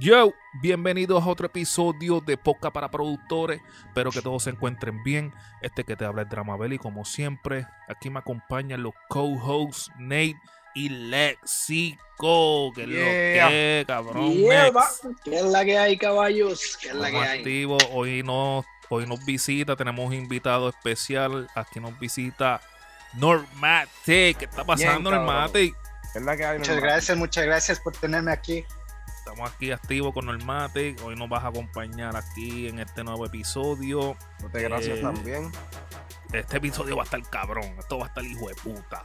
Yo, bienvenidos a otro episodio de Poca para Productores. Espero que todos se encuentren bien. Este que te habla es Dramabel como siempre, aquí me acompañan los co-hosts Nate y Lexico. Que es lo Yeah. que, cabrón. Yeah. ¿Qué es la que hay, caballos? ¿Qué es la que Estamos hay? Hoy nos, hoy nos visita, tenemos un invitado especial. Aquí nos visita Normatic. ¿Qué está pasando. Normatic? Es la que hay, Muchas gracias, muchas gracias por tenerme aquí. Estamos aquí activos con Normatic. Hoy nos vas a acompañar aquí en este nuevo episodio. Muchas gracias Eh, también. Este episodio va a estar cabrón. Esto va a estar hijo de puta.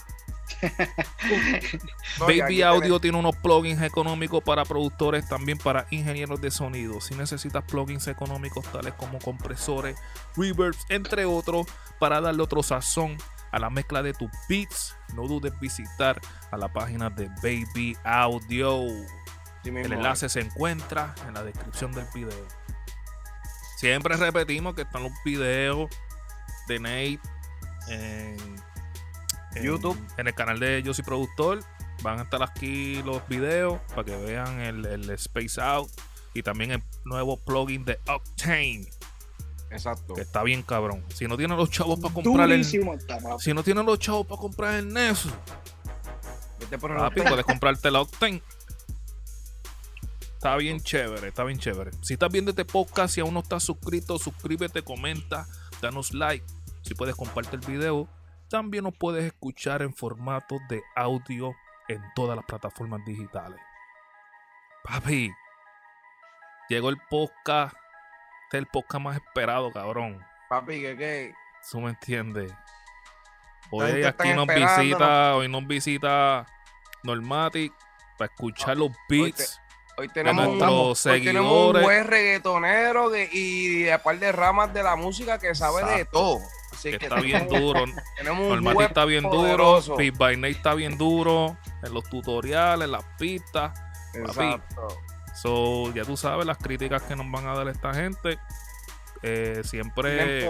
No, Baby Audio tiene unos plugins económicos para productores, también para ingenieros de sonido. Si necesitas plugins económicos tales como compresores, reverbs, entre otros, para darle otro sazón a la mezcla de tus beats, no dudes visitar a la página de Baby Audio. Sí mismo, El enlace se encuentra en la descripción del video. Siempre repetimos que están los videos de Nate en, en- YouTube. En el canal de Yo Soy Productor. Van a estar aquí los videos para que vean el, el Space Out. Y también el nuevo plugin de Octane. Exacto. Que está bien cabrón. Si no tienen los chavos para comprar el. Está. Si no tienen los chavos para comprar el Nexus, Vete por el Papi, puedes comprarte el Octane. Está bien chévere, está bien chévere. Si estás viendo este podcast y aún no estás suscrito, suscríbete, comenta, danos like. Si puedes comparte el video, también nos puedes escuchar en formato de audio en todas las plataformas digitales. Papi, llegó el podcast. Este es el podcast más esperado, cabrón. Papi, que qué. ¿Tú me entiendes? Hoy aquí nos visita, hoy nos visita Normatic para escuchar los beats. Hoy tenemos, nuestros hoy tenemos un buen reggaetonero que- y de par de ramas de la música que sabe de todo. Así que que está bien duro. buen está bien poderoso. duro. Pit by está bien duro. En los tutoriales, en las pistas. Exacto. So, ya tú sabes las críticas que nos van a dar esta gente. Eh, siempre.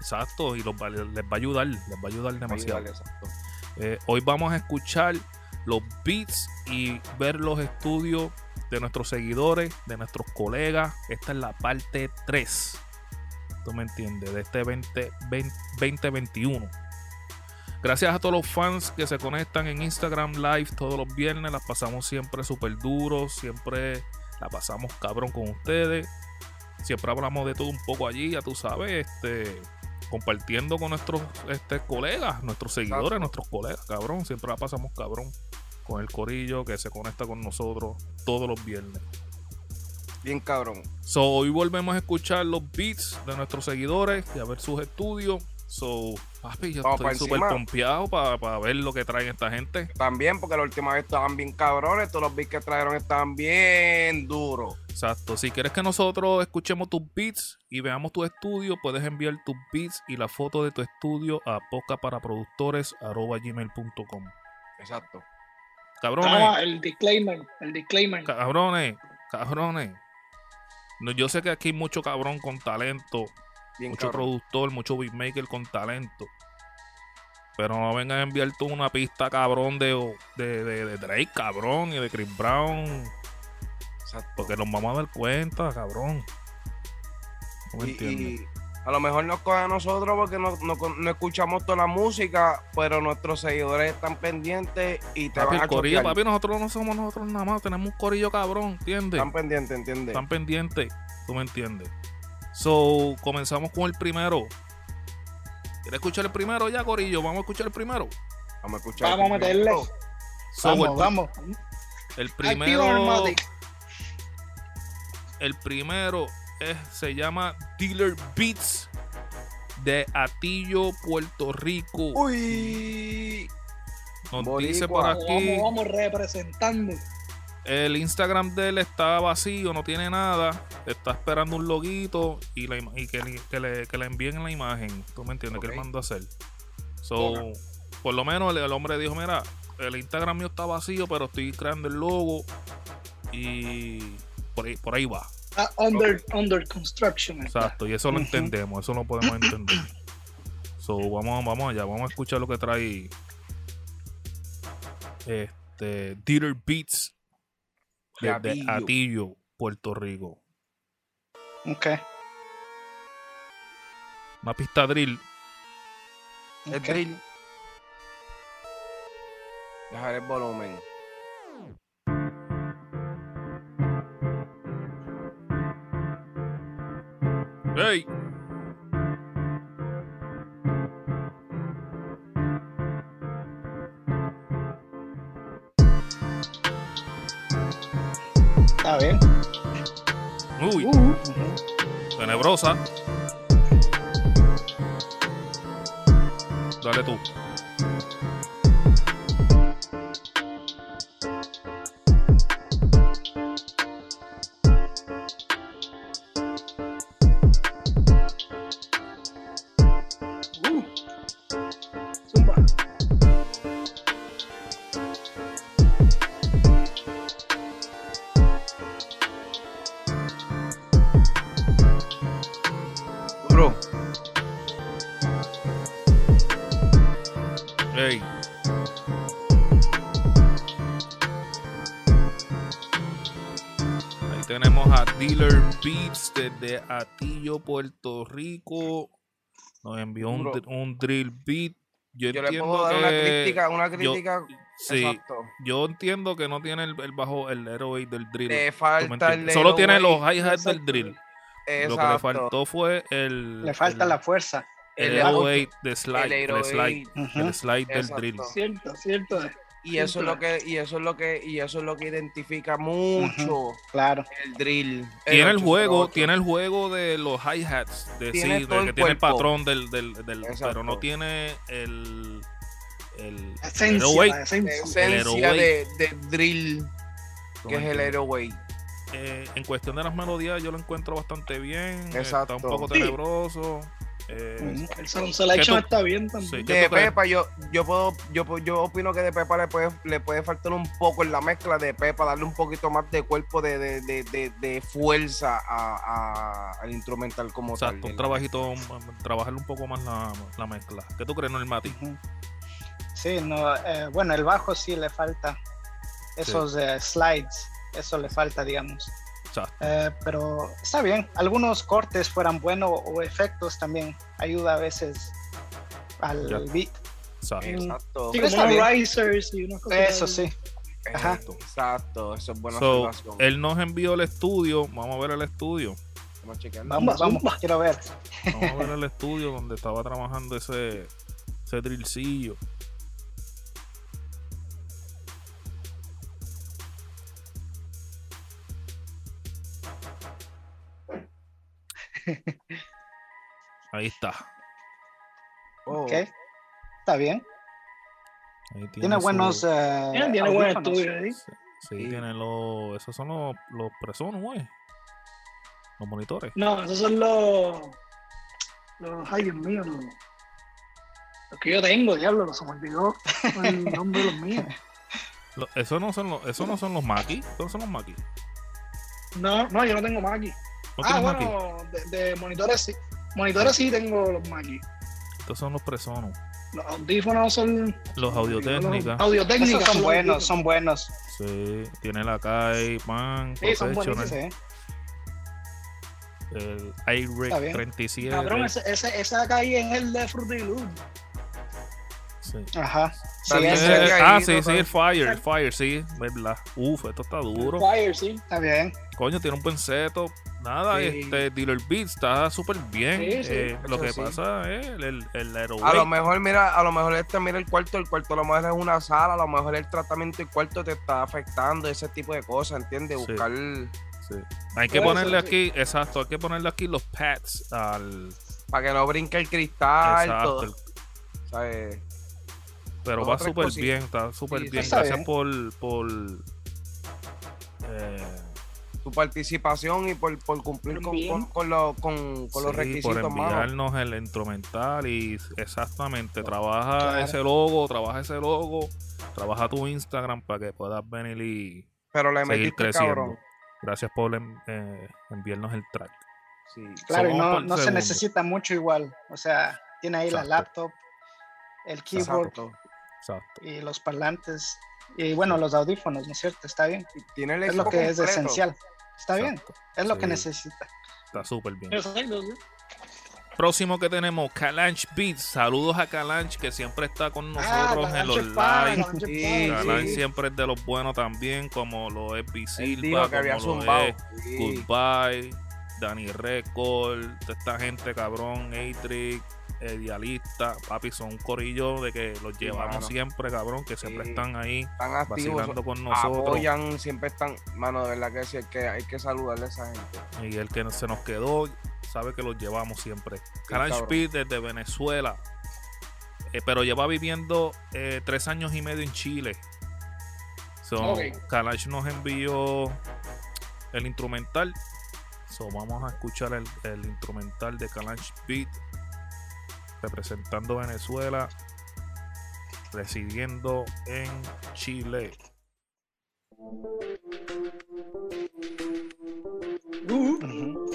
Exacto. Y los les va a ayudar. Les va a ayudar demasiado. Eh, hoy vamos a escuchar los beats y ver los estudios de nuestros seguidores, de nuestros colegas. Esta es la parte 3. ¿Tú me entiendes? De este 20, 20 2021. Gracias a todos los fans que se conectan en Instagram Live todos los viernes. Las pasamos siempre súper duros. Siempre la pasamos cabrón con ustedes. Siempre hablamos de todo un poco allí, ya tú sabes. Este, compartiendo con nuestros este, colegas, nuestros seguidores, Exacto. nuestros colegas, cabrón. Siempre la pasamos cabrón con el corillo que se conecta con nosotros todos los viernes. Bien cabrón. So, hoy volvemos a escuchar los beats de nuestros seguidores y a ver sus estudios. So, papi, yo Vamos estoy pa' súper pompeado para ver lo que traen esta gente. También porque la última vez estaban bien cabrones. Todos los beats que trajeron estaban bien duros. Exacto. Si quieres que nosotros escuchemos tus beats y veamos tu estudio, puedes enviar tus beats y la foto de tu estudio a pocaparaproductores.gmail.com Exacto. Cabrones. Ah, el disclaimer, el disclaimer. Cabrones, cabrones. No, yo sé que aquí hay mucho cabrón con talento, Bien mucho cabrón. productor, mucho beatmaker con talento. Pero no vengas a enviar tú una pista cabrón de, de, de- de Drake, cabrón, y de Chris Brown. Exacto. Porque nos vamos a dar cuenta, cabrón. No me Y, entiendes. y a lo mejor nos coge a nosotros porque no, no, no escuchamos toda la música, pero nuestros seguidores están pendientes y te Papi, van a el corillo, papi, nosotros no somos nosotros nada más, tenemos un corillo cabrón, ¿entiendes? Están pendientes, ¿entiendes? Están pendientes, tú me entiendes. So, comenzamos con el primero. ¿Quieres escuchar el primero ya, corillo? Vamos a escuchar el primero. Vamos a escuchar. Vamos a el meterle. primero. So, Vamos, el, vamos. el primero, el primero es, se llama Dealer Beats de Atillo, Puerto Rico. Uy. Nos boricua. dice por Vamos, aquí. vamos, vamos representando. El Instagram de él está vacío, no tiene nada. Está esperando un loguito y, la ima- y que, le- que le, que le envíen la imagen. ¿Tú me entiendes? Que Ok. él mandó a hacer. So, por lo menos el, el hombre dijo: Mira, el Instagram mío está vacío, pero estoy creando el logo. Y por ahí, por ahí va. Ah, under, under construction. está. Exacto. Y eso lo entendemos, eso lo podemos entender. So, vamos, vamos allá, vamos a escuchar lo que trae este Dieter Beats de, de Atillo. Atillo. Puerto Rico. Ok. Una pista drill. El ok. drill. Dejar el volumen. ¡Ey! Está bien. Uy, Uh, tenebrosa. Dale tú. Beats desde Atillo, Puerto Rico. Nos envió un, un drill beat. Yo, yo le puedo dar que una crítica, una yo- crítica. sí, Exacto. yo entiendo que no tiene el, el bajo, el airway del drill. Le ¿tú me falta el? Solo tiene los airway. hi-hats del Exacto. drill. Lo que le faltó fue el. Le falta el, la fuerza. el el 808 de slide. el slide, 808. Ujú. el slide del Exacto. drill. Cierto, cierto. Y eso es lo que, y eso es lo que, y eso es lo que identifica mucho Claro. el drill. Tiene el juego, 808. tiene el juego de los hi-hats, de, Tiene sí, de que el tiene el patrón del, del, del- pero no tiene el el esencia, 808, la esencia. esencia Aeroway. de, de drill, ¿tú que es el? Aeroway. Eh, en cuestión de las melodías yo lo encuentro bastante bien, Exacto. está un poco Sí. Eh. El sound selection ¿Qué tú- está bien también. Sí. ¿Qué De? Pepa, yo, yo puedo, yo, yo opino que de Pepa le puede, le puede faltar un poco en la mezcla de Pepa, darle un poquito más de cuerpo de, de, de, de, de fuerza a, a- al instrumental como exacto, tal. un trabajito, trabajarle un poco más la, la mezcla. ¿Qué tú crees, Normati? Sí, no, eh, bueno, el bajo sí le falta. Esos eh, slides, eso le falta, digamos. Eh, pero está bien. Algunos cortes fueran buenos o efectos también ayuda a veces al Ya. beat. exacto. Exacto. Sí, Exacto. como risers y unas cosas. Eso sí. Ajá. Exacto, eso es buena So, él nos envió el estudio, vamos a ver el estudio. Vamos. Vamos, vamos, quiero ver. Vamos a ver el estudio donde estaba trabajando ese, ese drillcillo. Ahí está. Oh, Ok. Está bien. Ahí Tiene su- buenos. eh, Tiene, tiene buen estudio ahí. Sí, sí, Sí. tiene los. Esos son los, los presonos, güey. Los monitores. No, esos son los. Los. Ay, Dios mío, los. Los que yo tengo, diablo, los se me olvidó el nombre de los míos. Lo- esos no son los, esos no son los Maki. Esos son los Maki. No, no, yo no tengo Mackie. ¿No ah, bueno, de, de monitores sí. Monitores sí tengo los Mackie. Estos son los presonos. Los audífonos son. Los Audio-Técnicas. Audio técnicas. Esos son buenos, son buenos. Sí, tiene la Kai, Man, Sí, son Professional, Sí. el iRig bien. 37. Cabrón, ese, ese, acá ahí es el de Fruity Loop. sí. Ajá. Sí, Eh, ah, sí, sí, el Fire, el Fire, sí, verdad. Uf, esto está duro. Fire, sí. está bien. Coño, tiene un buen setup. Nada, Sí. este Dealer Beats está súper bien. Sí, sí, Eh, lo que pasa es el, el, el A lo mejor, mira, a lo mejor este mira el cuarto, el cuarto a lo mejor es una sala, a lo mejor el tratamiento del cuarto te está afectando, ese tipo de cosas, ¿entiendes? Buscar. Hay que ponerle aquí, exacto, hay que ponerle aquí los pads al. para que no brinque el cristal, Exacto, todo, ¿sabes? pero va súper bien, está súper bien. Gracias bien. por. por eh, Tu participación y por, por cumplir con, con, con los- con- con los requisitos, por mano. enviarnos el instrumental y exactamente trabaja Claro. ese logo, trabaja ese logo, trabaja tu Instagram para que puedas venir y Pero le seguir metiste creciendo. cabrón. Gracias por en- eh, enviarnos el track. Sí. Claro, y no, no se necesita mucho igual. O sea, tiene ahí la laptop, el keyboard Exacto. Exacto. y los parlantes. Y bueno, los audífonos, ¿no es cierto? Está bien. Y Tiene el Es lo que es esencial. Está bien, es lo que necesita. Está súper bien. Exacto. Próximo que tenemos, Calanch Beats. Saludos a Calanch, que siempre está con Ah, nosotros en los live. Sí, Calanch sí. siempre es de los buenos también, como lo es Bisilva, dijo que había como lo zumbado. es Sí. Goodbye, Danny Record, toda esta gente cabrón, Atric, Idealista, papi, son un corillo de que los llevamos mano. siempre, cabrón, que siempre Sí. están ahí Están activos, vacilando con nosotros. apoyan, siempre están. Mano, de verdad que sí, hay que, hay que saludarle a esa gente. Y el que se nos quedó, sabe que los llevamos siempre. Calanch cabrón. Beats desde Venezuela, eh, pero lleva viviendo eh, tres años y medio en Chile. So, Ok. Calanch nos envió el instrumental. So, vamos a escuchar el, el instrumental de Calanch Beat representando Venezuela, residiendo en Chile. Uh.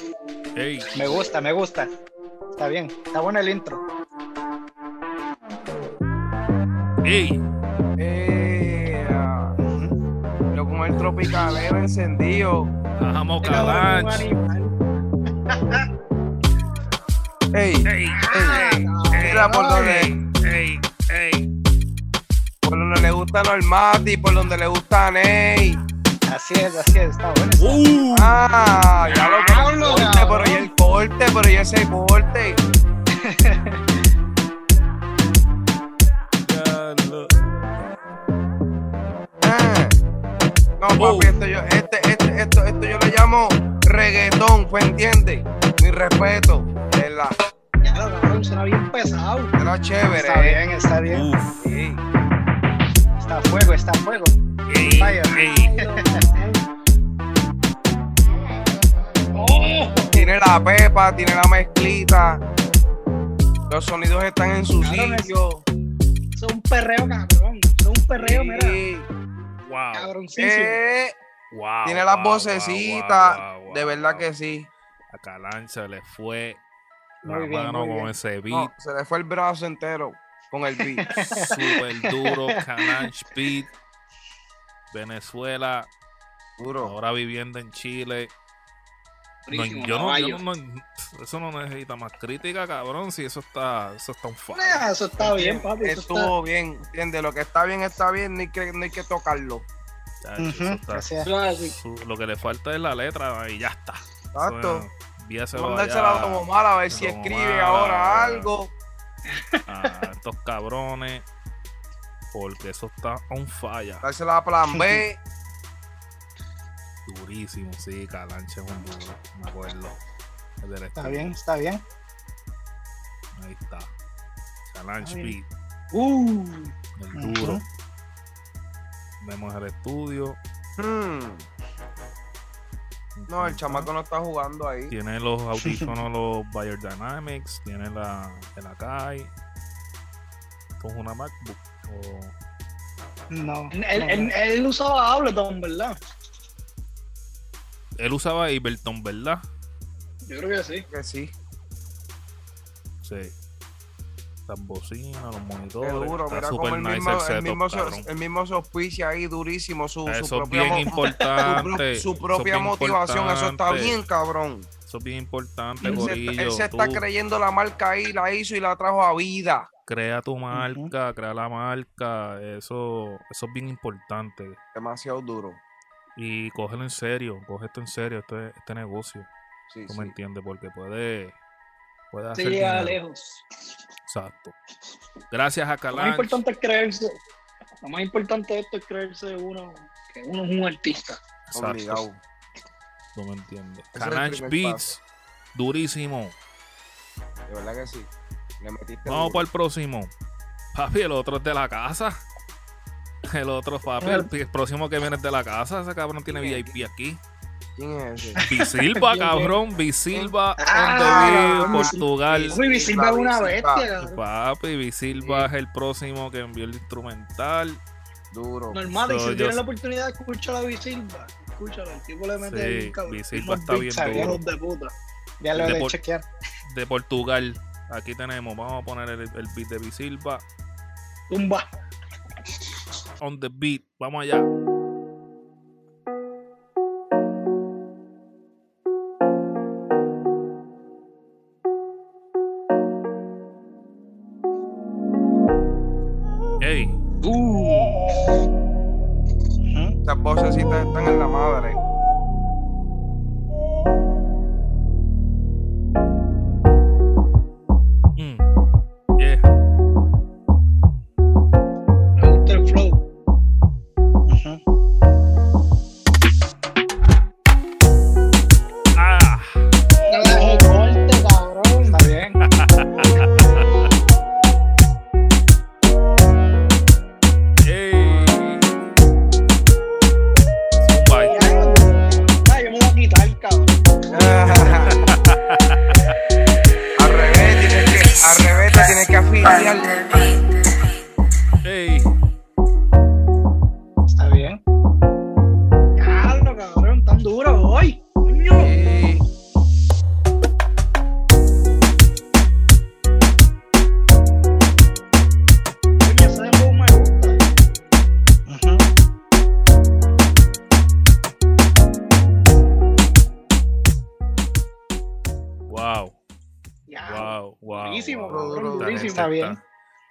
Ey, Me gusta, me gusta. Está bien, está bueno el intro. ey, Ujú. yo con el tropicalero encendido. animal. Ey, Ey, ey, mira por donde, ey, ey. por donde le gusta Normati, por donde le gusta Ney. Así es, así es, está bueno. Uh, Ah, ya lo cabrón. pero y el corte, pero y ese corte. Ah. No, Oh. papi, esto yo, este, este, esto, esto yo le llamo reggaetón, ¿fue entiende? Mi respeto, de la, Ya, cabrón, suena bien pesado. la chévere. Está bien, está bien. Uf, Sí. Está a fuego, está a fuego. Vaya. ey. Oh, Tiene la pepa, tiene la mezclita. Los sonidos están en su Cabrón, sitio. es un perreo, cabrón. Es un perreo, mira. Sí. Wow, Cabroncísimo. Eh, wow. tiene las wow, vocecitas. wow, wow, de verdad wow. que sí. A Calancha le fue la Muy bien, mano muy con bien. ese No, se le fue el brazo entero con el beat. super duro. Calanch Beat, Venezuela, Duro. ahora viviendo en Chile. No, yo, no, yo no- no- eso no necesita más crítica, cabrón. Si eso está, eso está un. Nah, eso está bien, papi. Eso está... Estuvo bien, ¿entiendes? Lo que está bien está bien, no hay que, no hay que tocarlo. Eso está- su- lo que le falta es la letra y ya está. Exacto. Envíaselo Mandársela allá a a ver si escribe ahora algo. a estos cabrones. Porque eso está on fire. Dársela a Plan B. Durísimo, sí, Calanche es un duro. Me acuerdo. El del Está bien, está bien. Ahí está. Calanche. Beat, Uh, el duro. Vemos el estudio. Hmm. No, el chamaco no está jugando ahí. Tiene los audífonos, los Bayer Dynamics. Tiene la, el Akai. Es una MacBook. o- No. él, no, él, él usaba Ableton, ¿verdad? Él usaba Ableton, ¿verdad? Yo creo que sí. Que sí. Sí. Las bocinas, los Qué monitores. duro. está Mira super como el nice mismo, el mismo, se- el mismo se auspicia ahí durísimo. Su, su Eso es propia, bien su, importante. su propia motivación. Eso está bien, cabrón. Eso es bien importante, Él se, Corillo. él se está creyendo la marca ahí, la hizo y la trajo a vida. crea tu marca, crea la marca. Eso, eso es bien importante. Demasiado duro. Y cógelo en serio. Coge esto en serio, este, este negocio. Sí, ¿Tú sí. me entiendes? Porque puede, Se hacer llega lejos. Exacto. Gracias a Lo más Calanch. importante es creerse. Lo más importante de esto es creerse uno que uno es un artista. Exacto. Obligado. ¿Tú me el Calanch Beats. Durísimo. De verdad que sí. Le metiste Vamos para el próximo. Papi, el otro es de la casa. El otro, papi, el, el próximo que viene es de la casa. Ese cabrón tiene. VIP aquí. ¿Quién es ese? Bisilva, cabrón. Bisilva, Ah, on the beat, cabrón, Portugal. Uy, Bisilva es una bestia. Papi, Bisilva es el próximo que envió el instrumental. Duro. Normal, y si yo- tienes la oportunidad de escuchar a Bisilva, escúchalo, el tipo le mete Sí, bien, cabrón. Bisilva está bien duro. de puta. Ya lo De de por- chequear. De Portugal. Aquí tenemos, vamos a poner el, el beat de Bisilva. Tumba. On the beat. Vamos allá.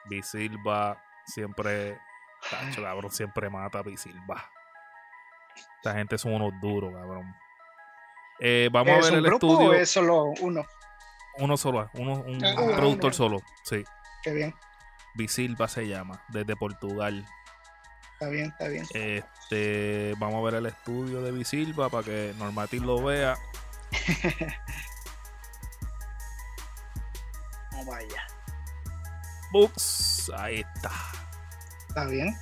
Bisilva siempre. Tacho, cabrón, siempre mata a Bisilva. Esta gente son unos duros, cabrón. Eh, vamos a ¿Es ver el grupo estudio. o es solo uno? Uno solo, uno, un Ah, un productor solo. Sí. Qué bien. Bisilva se llama, desde Portugal. Está bien, está bien. Este, vamos a ver el estudio de Bisilva para que Normatil lo vea. No vaya. Books, ahí está. Está bien.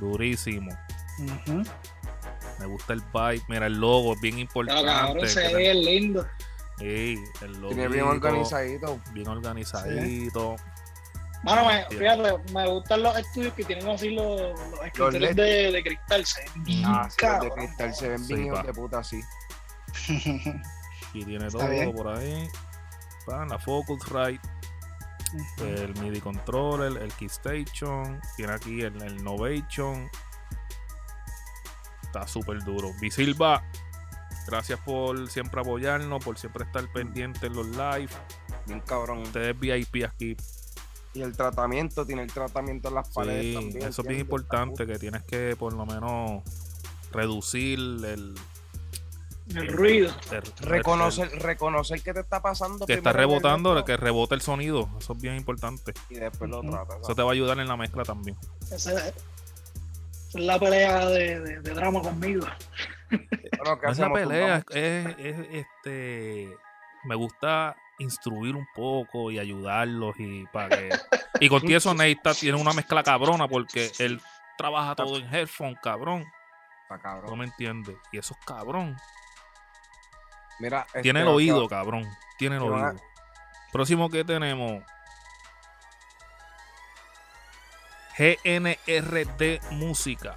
Durísimo. Me gusta el vibe. Mira, el logo es bien importante. cabrón, se ve lindo. Sí, el logo. Tiene bien organizadito. Bien organizadito. Mano, me, Sí. fíjate, me gustan los estudios que tienen así los, los escritorios LED. de, de cristal. Se ven bien Ah, sí, los de cristal se ven Sí, bien de puta así. Y tiene todo bien. por ahí. Pa, la Focusrite, el MIDI controller, el Keystation. Tiene aquí el, el Novation. Está súper duro. Bisilva, gracias por siempre apoyarnos, por siempre estar pendiente en los live. Bien cabrón. Ustedes VIP aquí. Y el tratamiento, tiene el tratamiento en las paredes Sí, también. eso es bien importante, que tienes que por lo menos reducir el... El ruido. el- Reconocer, reconocer que te está pasando. que está rebotando, resto que rebote el sonido. Eso es bien importante. Y después lo Ujú. trata. Eso te va a ayudar en la mezcla también. Esa es la pelea de, de, de drama conmigo. Bueno, ¿qué No es la hacemos? pelea, es, es, este. Me gusta instruir un poco y ayudarlos y para que. Y con eso Neita tiene una mezcla cabrona porque él trabaja todo en headphone, cabrón. Está No cabrón. me entiende. Y eso es cabrón. Mira, Tiene el este, oído, cabrón. Tiene el a- oído. Próximo que tenemos. GNRD Música.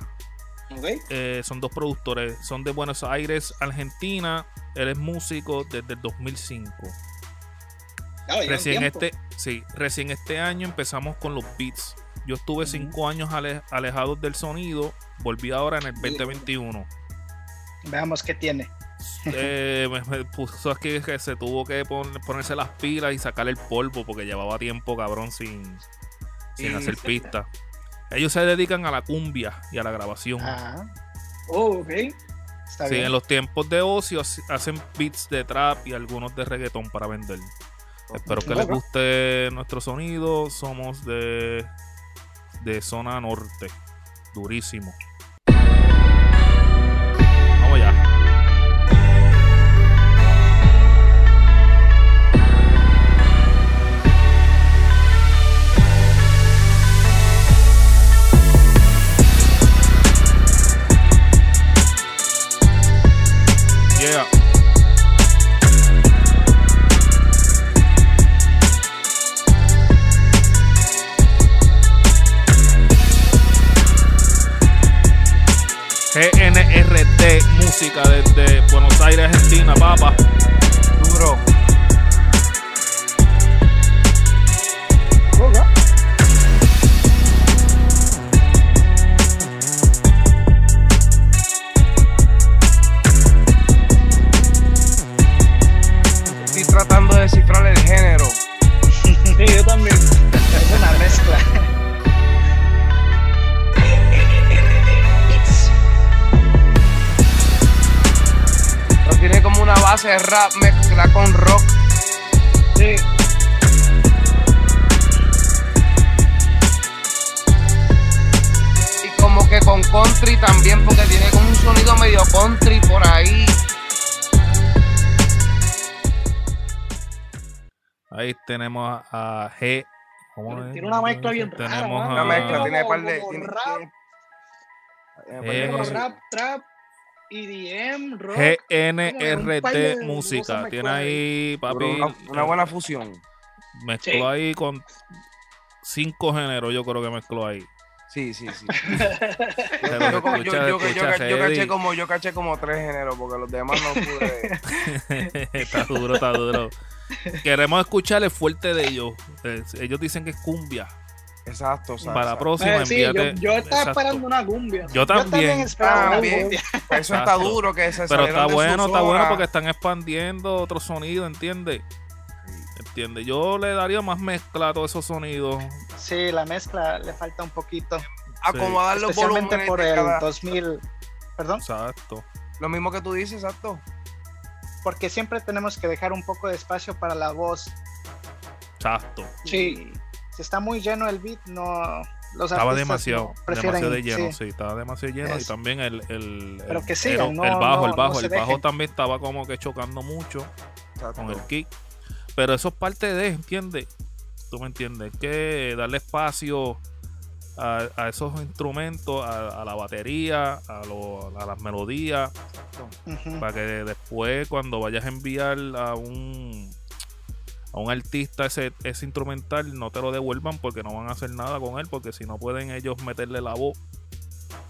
¿Ok? Eh, son dos productores. Son de Buenos Aires, Argentina. Él es músico desde el 2005. Claro, lleva un Recién este, sí, recién este año empezamos con los beats. Yo estuve cinco años ale- alejados del sonido. Volví ahora en el 2021. Veamos qué tiene. Eh, me, me puso aquí que se tuvo que pon- ponerse las pilas y sacar el polvo porque llevaba tiempo, cabrón, sin, sin hacer pistas. Ellos se dedican a la cumbia y a la grabación. Ah, Oh, ok. está Sí, bien. en los tiempos de ocio hace- hacen beats de trap y algunos de reggaetón para vender. Espero que les guste nuestro sonido. Somos de, de zona norte. Durísimo. Vamos ya. Yeah. GNRT Música desde Buenos Aires, Argentina, papa. Duro. Base rap mezcla con rock. Sí. Y como que con country también, porque tiene como un sonido medio country por ahí. Ahí tenemos a G. ¿cómo es? Tiene una mezcla bien rara, Tenemos. Una a- mezcla, tiene como- par de. como tiene- rap. tiene- tiene rap, trap, EDM, rock. GNRT Música. Tiene ahí, papi. una, una buena fusión. Mezcló Sí. ahí con cinco géneros, yo creo que mezcló ahí. Sí, sí, sí. Yo, yo, escucha- yo- yo- escucha yo caché como, yo caché como tres géneros, porque los demás no pude. está duro, está duro. Queremos escuchar el fuerte de ellos. Eh, Ellos dicen que es cumbia. Exacto, exacto. Para la próxima, Eh, sí, yo, envíate. yo estaba Exacto. esperando una cumbia. Yo Yo también también. esperaba Ah. Eso está duro que se Pero está bueno, está bueno porque están expandiendo otro sonido, ¿entiendes? ¿Entiendes? Yo le daría más mezcla a todos esos sonidos. Sí, la mezcla le falta un poquito. Acomodar los Especialmente volúmenes por el cada- 2000. Perdón, Exacto. Lo mismo que tú dices, exacto. porque siempre tenemos que dejar un poco de espacio para la voz. Exacto. Sí. Si está muy lleno el beat, no. Los Estaba demasiado, no demasiado de lleno, sí. sí. estaba demasiado lleno y también el, el, Pero el- que sigan, el- no- el bajo, el bajo, el bajo dejen. también estaba como que chocando mucho exacto. con el kick. Pero eso es parte de, ¿entiendes? Tú me entiendes, que darle espacio a, a esos instrumentos, a, a la batería, a, lo- a las melodías, Ujú. para que después cuando vayas a enviar a un a un artista ese, ese instrumental no te lo devuelvan porque no van a hacer nada con él porque si no pueden ellos meterle la voz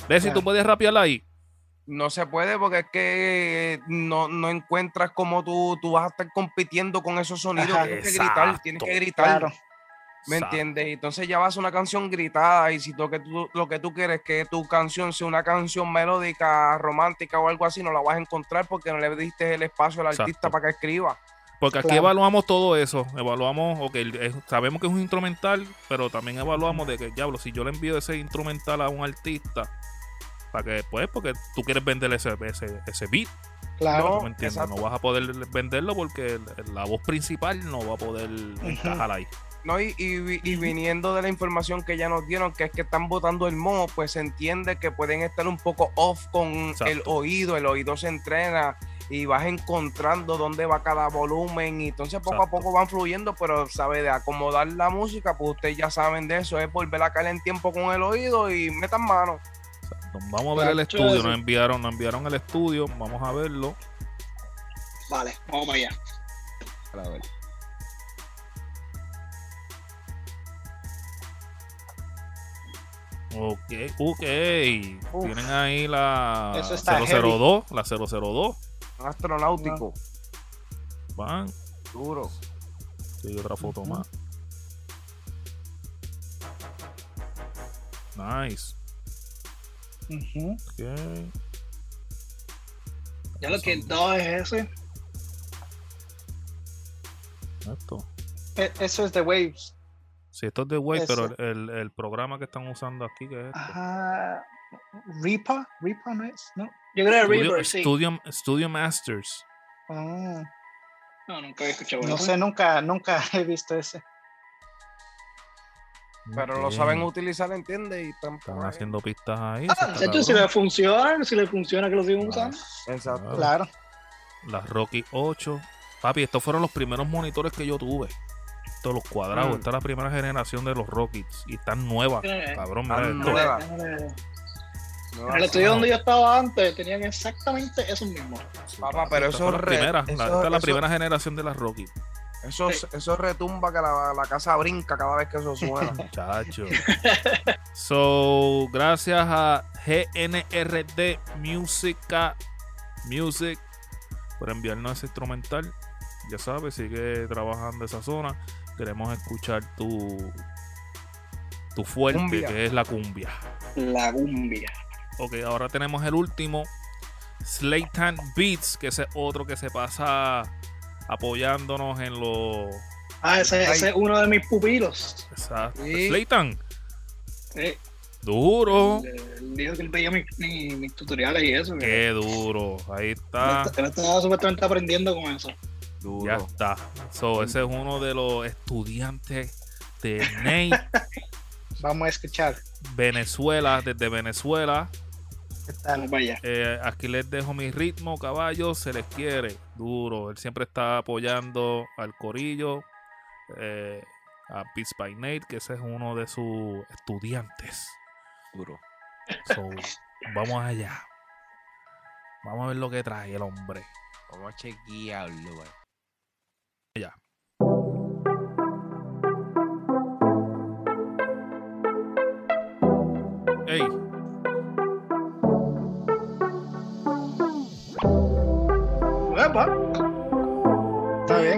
de si Claro. tú puedes rapear ahí No se puede porque es que no, no encuentras cómo tú, tú vas a estar compitiendo con esos sonidos. Ajá. tienes que gritar, tienes que gritar. Claro. ¿Me Exacto. entiendes? Entonces ya vas a una canción gritada y si lo que, tú, lo que tú quieres es que tu canción sea una canción melódica, romántica o algo así, no la vas a encontrar porque no le diste el espacio al artista Exacto. para que escriba. Porque aquí Claro. evaluamos todo eso evaluamos ok, sabemos que es un instrumental pero también evaluamos de que diablo si yo le envío ese instrumental a un artista para que después porque tú quieres vender ese, ese, ese beat Claro. No, vas a poder venderlo porque la voz principal no va a poder encajar ahí ¿no? Y, y- y viniendo de la información que ya nos dieron, que es que están botando el moho, pues se entiende que pueden estar un poco off con el oído, el oído se entrena y vas encontrando dónde va cada volumen y entonces poco a poco van fluyendo, pero sabe de acomodar la música, pues ustedes ya saben de eso, es volver a caer en tiempo con el oído y metan mano. Vamos a ver el estudio, nos enviaron, nos enviaron el estudio, vamos a verlo. Vale, vamos allá. A ver. Ok, ok. Uf. Tienen ahí la Eso está 002, la 002. Un astronáutico, Van, duro. sí, otra foto más. Nice. Ujú. Ok. Ya lo que el 2 es ese. Esto. E- Eso es de Waves. Sí, esto es de Wave, Eso. pero el, el programa que están usando aquí, que es esto? Ajá. Reaper. Reaper no es, ¿no? Yo creo que Studio, Reaper, sí. Studio, Studio Masters. Ah, No, nunca había escuchado no sé, nunca, nunca he visto ese. Pero lo saben utilizar, ¿entiendes? Y están Están haciendo pistas ahí. Ah, si le funciona, si le funciona que lo sigan usando. Exacto. Claro. Las Rocky 8. Papi, estos fueron los primeros monitores que yo tuve. Todos los cuadrados. Mm. Esta es la primera generación de los Rockets. Y están nuevas. Eh, Cabrón, mira esto. nueva. En el estudio donde yo estaba antes, tenían exactamente esos mismos. Papá, pero eso. La- eso- esta es la eso- primera generación de las Rocky. Eso, eso retumba que la, la casa brinca cada vez que eso suena. Chacho. so, gracias a GNRD Musica Music por enviarnos ese instrumental. Ya sabes, sigue trabajando esa zona. Queremos escuchar tu tu fuerte, Cumbia. que es la cumbia. La cumbia. Ok, ahora tenemos el último. Slaytan Beats, que ese es otro que se pasa apoyándonos en los. Ah, ese, ese es uno de mis pupilos. Exacto. Sí. Slaytan. Sí. Duro. Él, dijo que él veía mis, mis- mis tutoriales y eso. Qué duro. Ahí está. está- él estaba supuestamente aprendiendo con eso. Duro. Ya está. So, ese es uno de los estudiantes de Nate, Vamos a escuchar. Venezuela, desde Venezuela. Eh, aquí les dejo mi ritmo, caballos. Se les quiere. Duro. Él siempre está apoyando al corillo. eh, a Beats by Nate, que ese es uno de sus estudiantes. Duro. So, vamos allá. Vamos a ver lo que trae el hombre. Vamos a chequearlo, güey. Ya.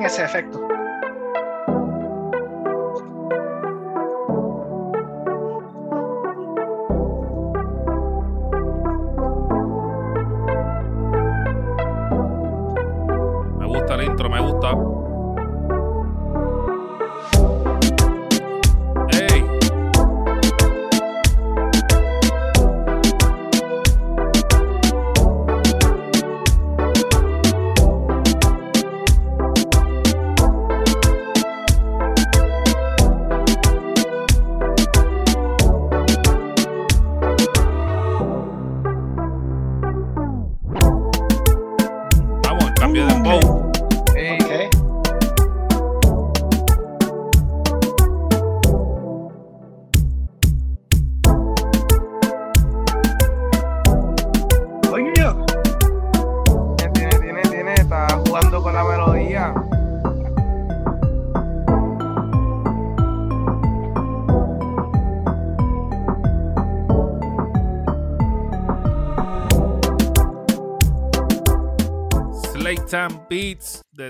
Ese efecto.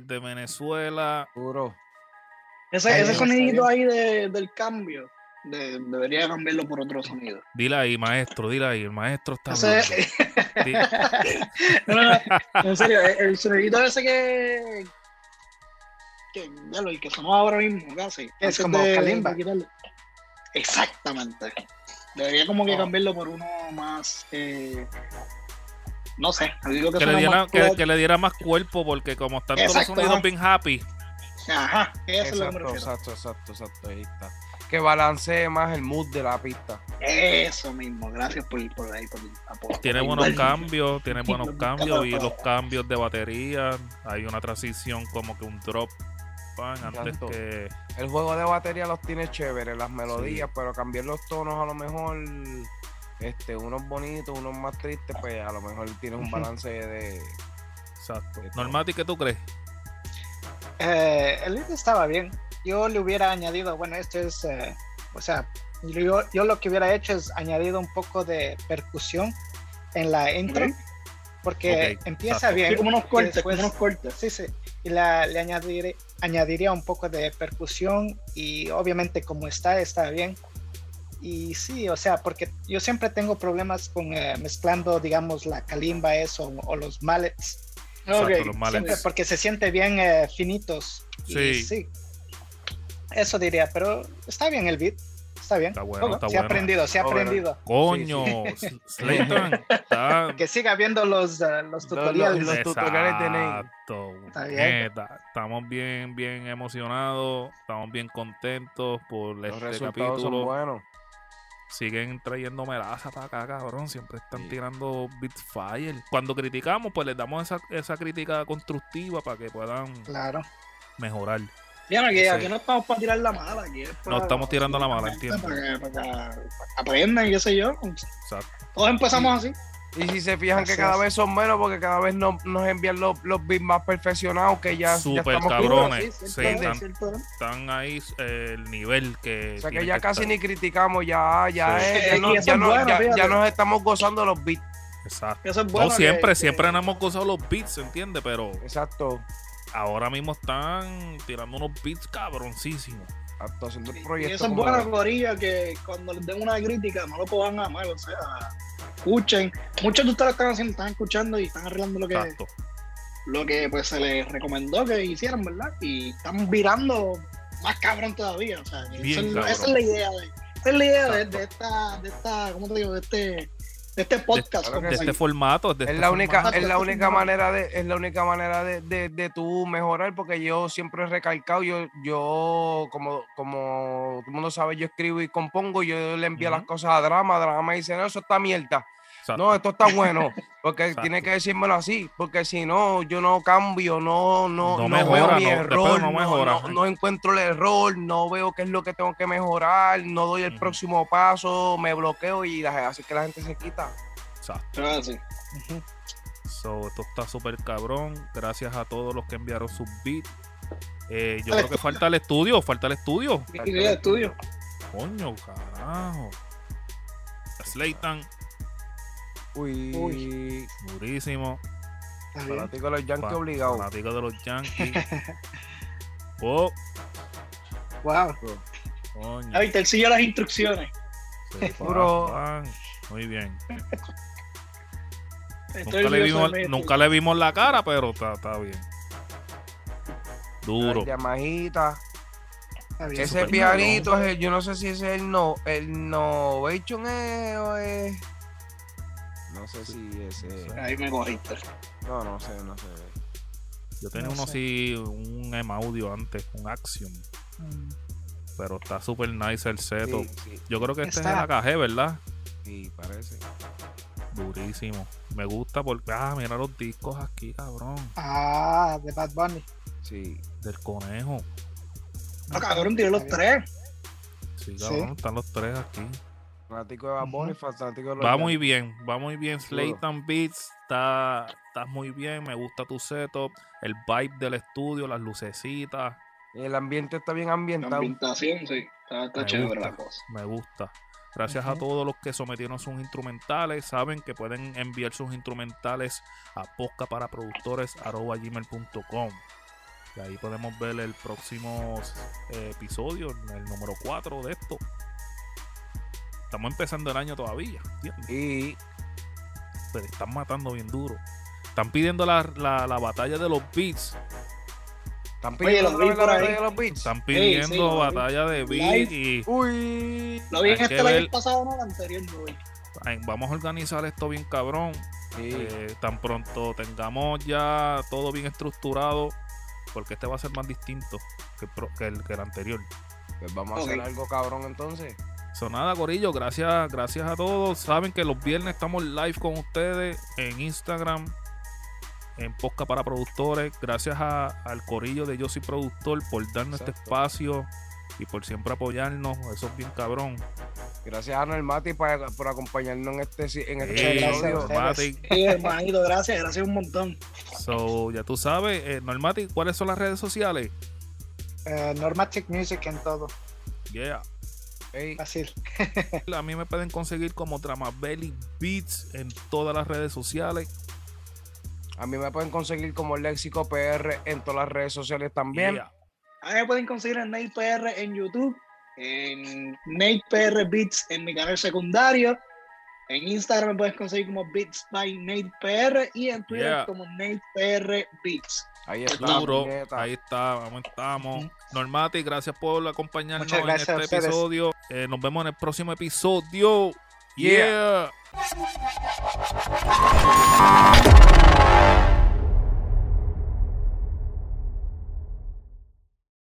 Desde Venezuela. Duro. Ese, Ahí ese sonidito ahí de- del cambio. de- debería cambiarlo por otro sonido. Dile ahí, maestro, dile ahí. El maestro está Ese- hablando. Di- no, no, no, en serio, el, el sonidito ese que. que ya lo el que sonó ahora mismo, casi. Es como Kalimba. quitarle. Exactamente. Debería como que Oh. cambiarlo por uno más. eh, no sé, algo que, que, le diera, más que, le diera más cuerpo, porque como están todos los Exacto, sonidos bien happy. Ajá, eso es lo que me Exacto, exacto, exacto, exacto. Ahí está. Que balancee más el mood de la pista. Eso mismo, gracias por, por ahí, por, por- Tiene por buenos igual. cambios, tiene buenos cambios y los cambios de batería. Hay una transición como que un drop antes Exacto. que El juego de batería los tiene chévere, las melodías, pero cambiar los tonos a lo mejor, este, unos bonitos, unos más tristes, pues a lo mejor tienes un balance de. exacto. Normati, ¿qué tú crees? Eh, el lead estaba bien. Yo le hubiera añadido, bueno, esto es, eh, o sea, yo, yo lo que hubiera hecho es añadido un poco de percusión en la intro, porque empieza exacto. bien. Sí, como unos cortes, después- como unos cortes. Sí, sí. Y la, le añadiré, añadiría un poco de percusión y obviamente como está, está bien. Y sí, o sea, porque yo siempre tengo problemas con eh, mezclando, digamos, la kalimba eso o los mallets, Exacto, Ok, los mallets. siempre porque se siente bien eh, finitos. Y Sí. sí. Eso diría, pero está bien el beat, está bien. Está bueno, está se ha bueno. aprendido, se ha Está bueno. aprendido. Coño, Slayton está Que siga viendo los, eh, los Los- tutoriales. los tutoriales de. Exacto. Está bien. Neta, Estamos bien, bien emocionados, estamos bien contentos por Los este resultados son capítulo. buenos. Siguen trayendo melaza para acá, cabrón. Siempre están Sí. tirando Bitfire. Cuando criticamos, pues les damos esa, esa crítica constructiva para que puedan Claro. mejorar. Que Sí. aquí no estamos para tirar la mala. Aquí es para- No estamos tirando la mala, entiendo. Para que, para que aprendan y qué sé yo. Exacto. Todos empezamos así. Y si se fijan que cada vez son menos, porque cada vez no- nos envían los, los beats más perfeccionados, que ya, ya estamos cabrón. duros. cabrones, Sí, están-. Están ahí eh, el nivel que. O sea que ya casi estar. ni criticamos, ya, ya, Sí. es- ya, no- ya es no- bueno, ya- ya nos estamos gozando los beats. Exacto. Eso es bueno. no, que- siempre, que- siempre nos hemos gozado los beats, ¿entiendes? Pero Exacto. ahora mismo están tirando unos beats cabroncísimos. Exacto, haciendo el Y eso es bueno, Corilla, que cuando les den una crítica no lo puedan amar, o sea, escuchen. Muchos de ustedes lo están haciendo, están escuchando y están arreglando lo que, Exacto. lo que pues se les recomendó que hicieran, ¿verdad? Y están virando más cabrón todavía, o sea, Bien esa, es, cabrón. esa es la idea de, Esa es la idea de, de esta, de esta, ¿cómo te digo? De este, de este podcast. claro como que De este formato. De Es este la única, formato. es la única manera de, es la única manera de, de, de tú mejorar, porque yo siempre he recalcado, yo, yo, como, como todo el mundo sabe, yo escribo y compongo, yo le envío las cosas a drama, drama me dice, no, eso está mierda. Exacto. No, esto está bueno, porque Exacto. tiene que decírmelo así, porque si no, yo no cambio, no, no, No no, mejora, veo mi no- error, no no, mejora. no- no encuentro el error, no veo qué es lo que tengo que mejorar, no doy el próximo paso, me bloqueo y la- así que la gente se quita. Exacto. Ah, sí. So, esto está súper cabrón. Gracias a todos los que enviaron sus beats. Eh, yo Al creo que falta el estudio, falta el estudio. Y de estudio. Coño, carajo. Slayton, Uy, Uy. durísimo. Fanático de los Yankees Fa- obligado. Fanático de los Yankees. oh, Wow. coño. Ahí te siguió las instrucciones. se Puro-. Muy bien. Nunca le, vimos, nunca le vimos la cara, pero está, está bien. Duro. Yamajita. Ese pianito es el, yo no sé si ese es el no, el Novation es o es. No sé si ese. Ahí me cogiste. No, no sé, no sé. Yo tenía No uno sé. así, un M audio antes, un Axiom. Mm. Pero está súper nice el setup. Sí, sí, Yo creo que este Está. es el AKG, ¿verdad? sí, parece. Durísimo. Me gusta porque, ah, mira los discos aquí, cabrón. Ah, de Bad Bunny. Sí. Del conejo. Ah, cabrón, tiré los tres. Sí, Sí. cabrón, están los tres aquí. Fanático de Bad Bunny, fanático de los Va muy bien, va muy bien. Slayton Beats, está, estás muy bien. Me gusta tu setup, el vibe del estudio, las lucecitas. El ambiente está bien La ambientado. ambientación, sí. Está, está Me chévere gusta. la cosa. Me gusta. Gracias a todos los que sometieron sus instrumentales. Saben que pueden enviar sus instrumentales a poscaparaproductores.com. Y ahí podemos ver el próximo eh, episodio, el número 4 de esto. Estamos empezando el año todavía, ¿entiendes? Y Pero están matando bien duro. Están pidiendo la, la- la batalla de los beats. están pidiendo la ahí. batalla de los beats. Están pidiendo sí, lo vi. batalla de beats y Uy. Lo vi en este que live ver- pasado, no, el anterior, ay, vamos a organizar esto bien cabrón. Sí. Eh, tan pronto tengamos ya todo bien estructurado, porque este va a ser más distinto que el, pro- que el, que el anterior. Pues vamos a hacer algo cabrón entonces. So, nada, Corillo, gracias, gracias a todos. Saben que los viernes estamos live con ustedes en Instagram, en Posca para Productores. Gracias a- al Corillo de Yo Soy Productor por darnos este espacio y por siempre apoyarnos. Eso es bien cabrón. Gracias a Normati por, por acompañarnos en este, en este a episodio. Matic. Sí, hermanito, gracias, gracias un montón. So, ya tú sabes, eh, Normati, ¿cuáles son las redes sociales? Eh, Normatic Music en todo. Yeah. Ey, Fácil. A mí me pueden conseguir como Tramabelly Beats en todas las redes sociales. a mí me pueden conseguir como Léxico PR en todas las redes sociales también. Yeah. A mí me pueden conseguir en Nate PR en YouTube, en Nate PR Beats en mi canal secundario. En Instagram me puedes conseguir como Beats by Nate PR y en Twitter Yeah. como Nate PR Beats. Ahí está. Duro, ahí está. Ujú. Normati, gracias por acompañarnos en este episodio. Eh, nos vemos en el próximo episodio. yeah. Yeah.